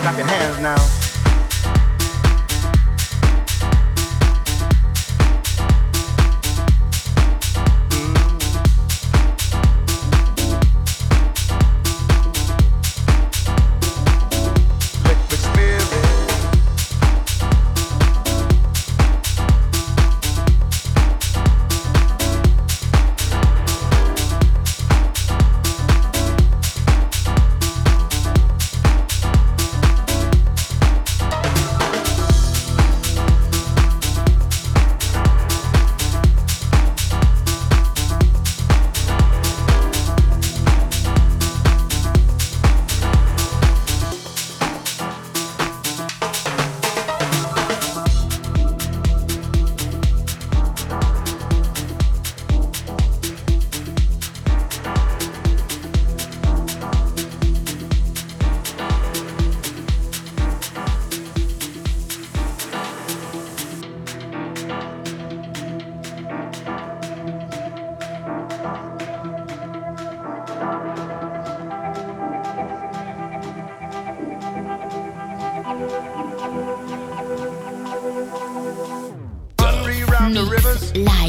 Clap your hands now.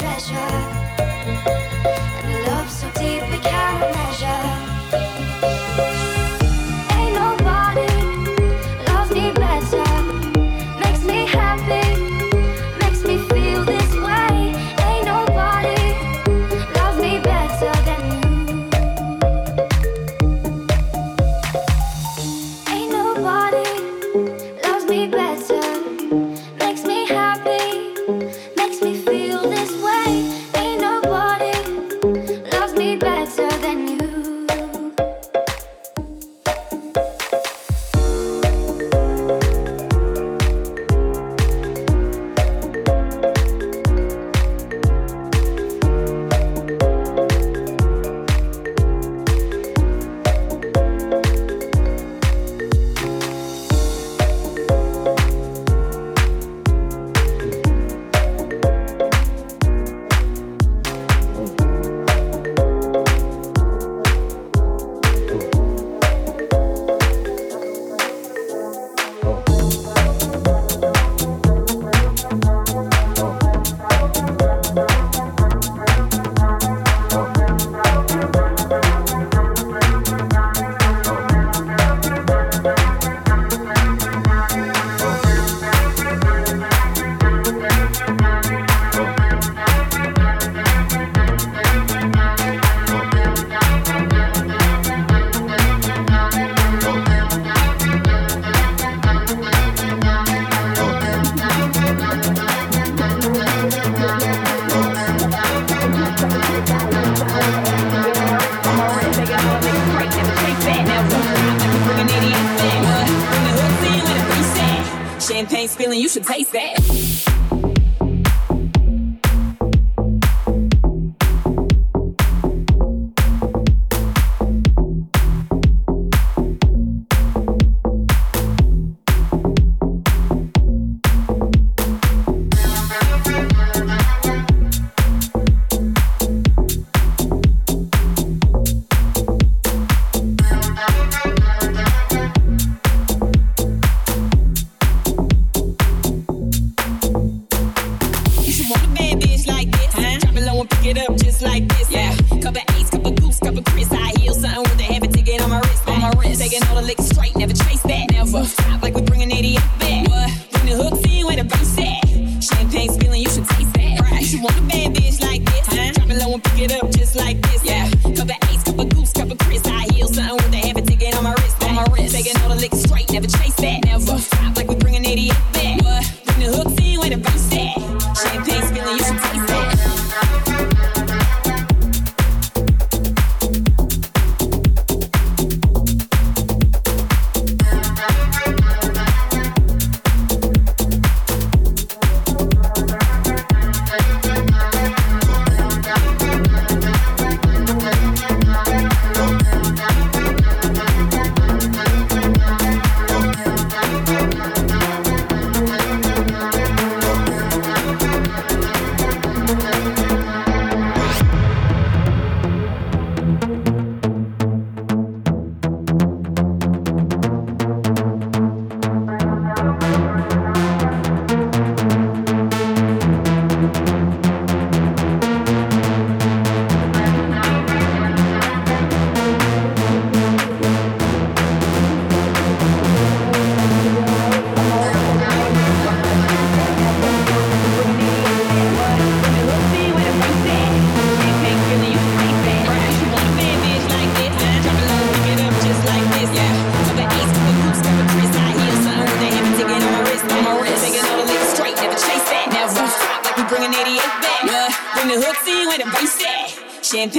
Better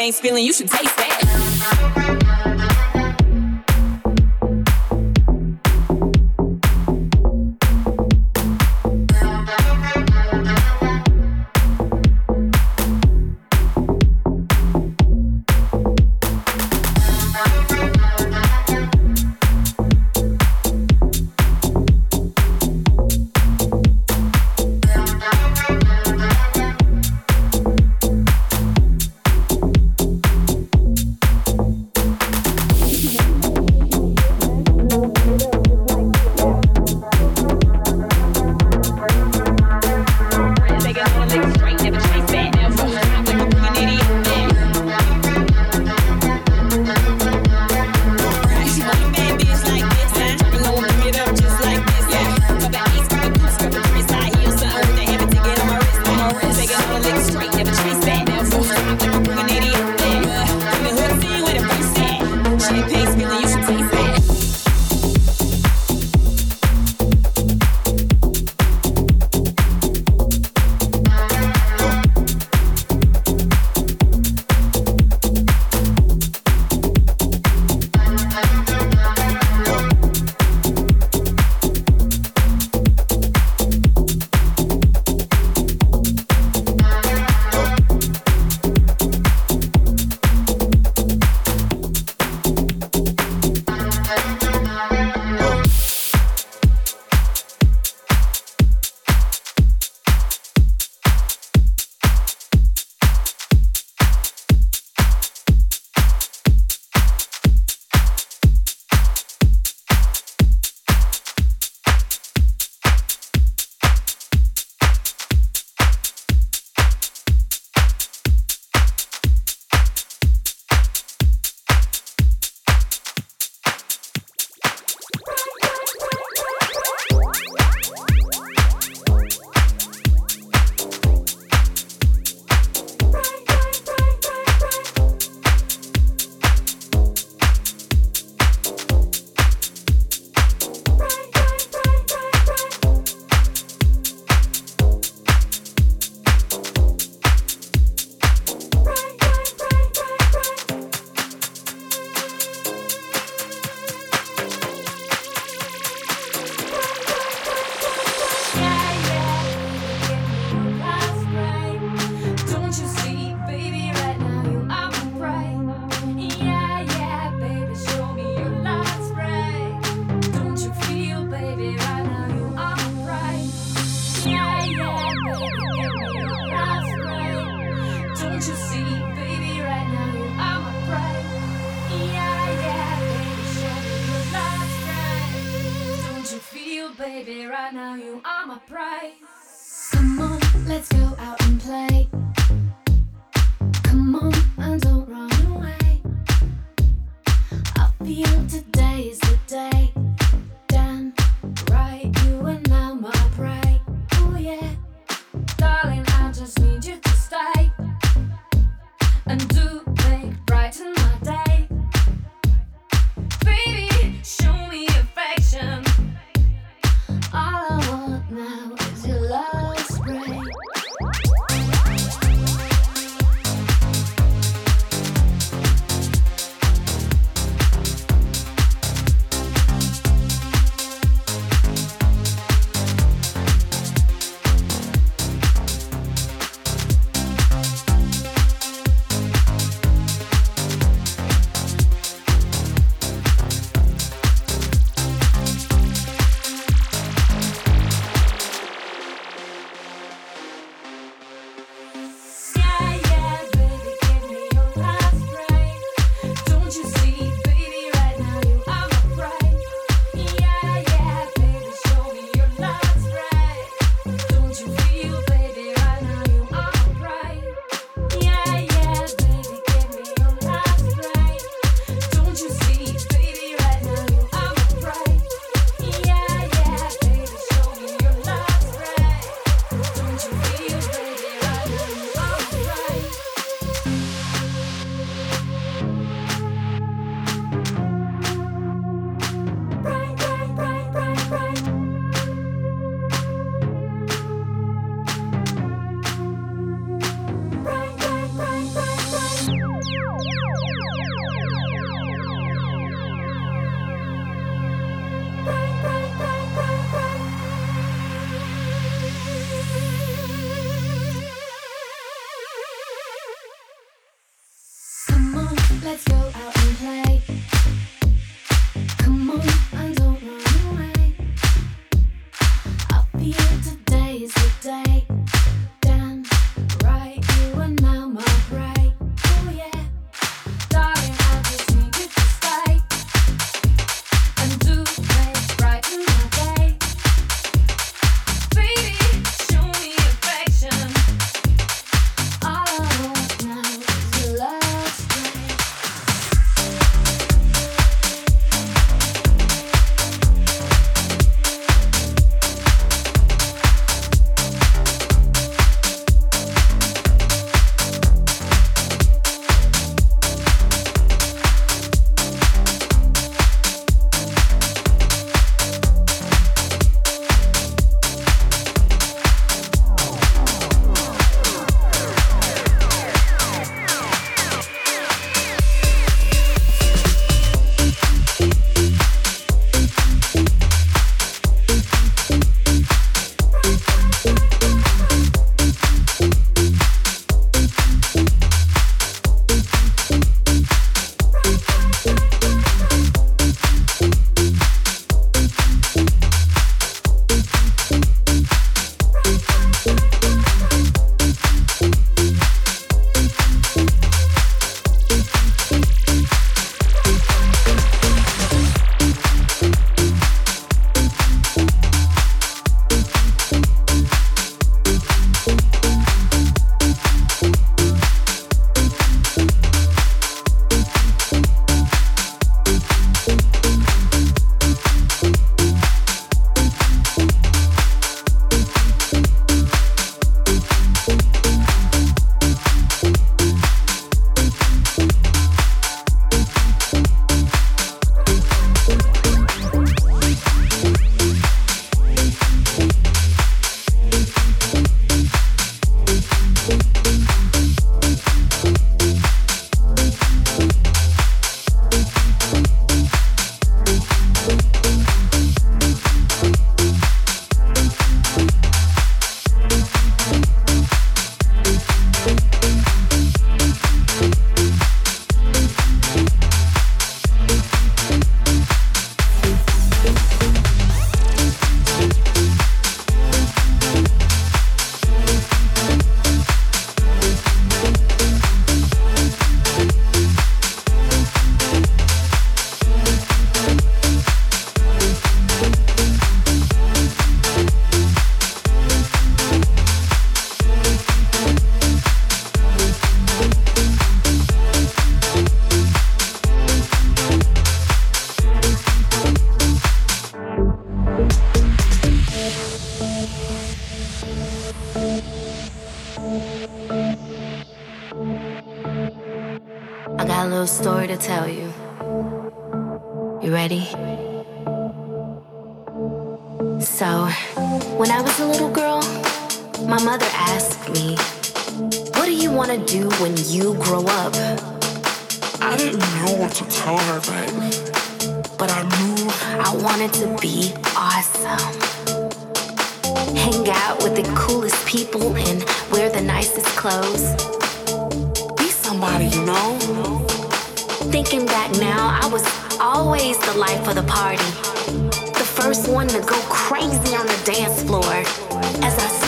Champagne spilling, you should taste and do Radio.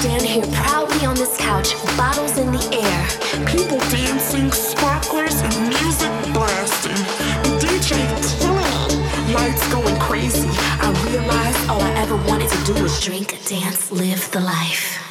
stand here proudly on this couch, bottles in the air, people dancing, sparklers and music blasting, DJ killing it, lights going crazy. I realized all I ever wanted to do was drink, dance, live the life.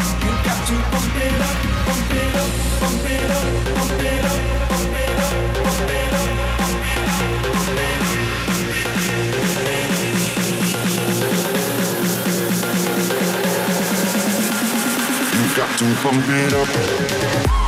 you got to pump it up.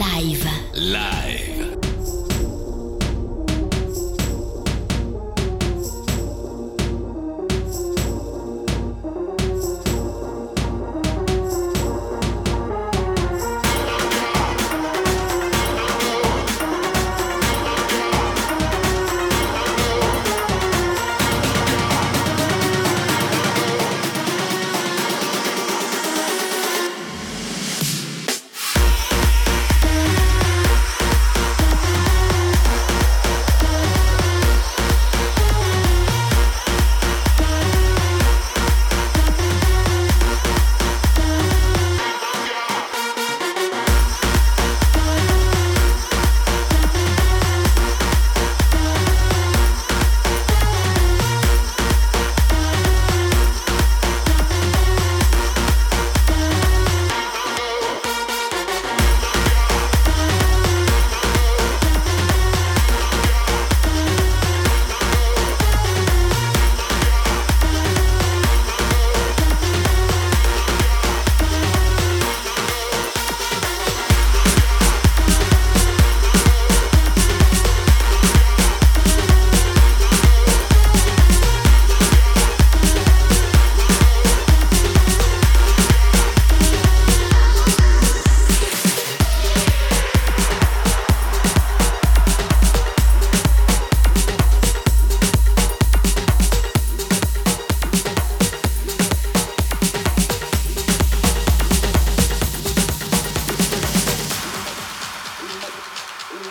Live. Live.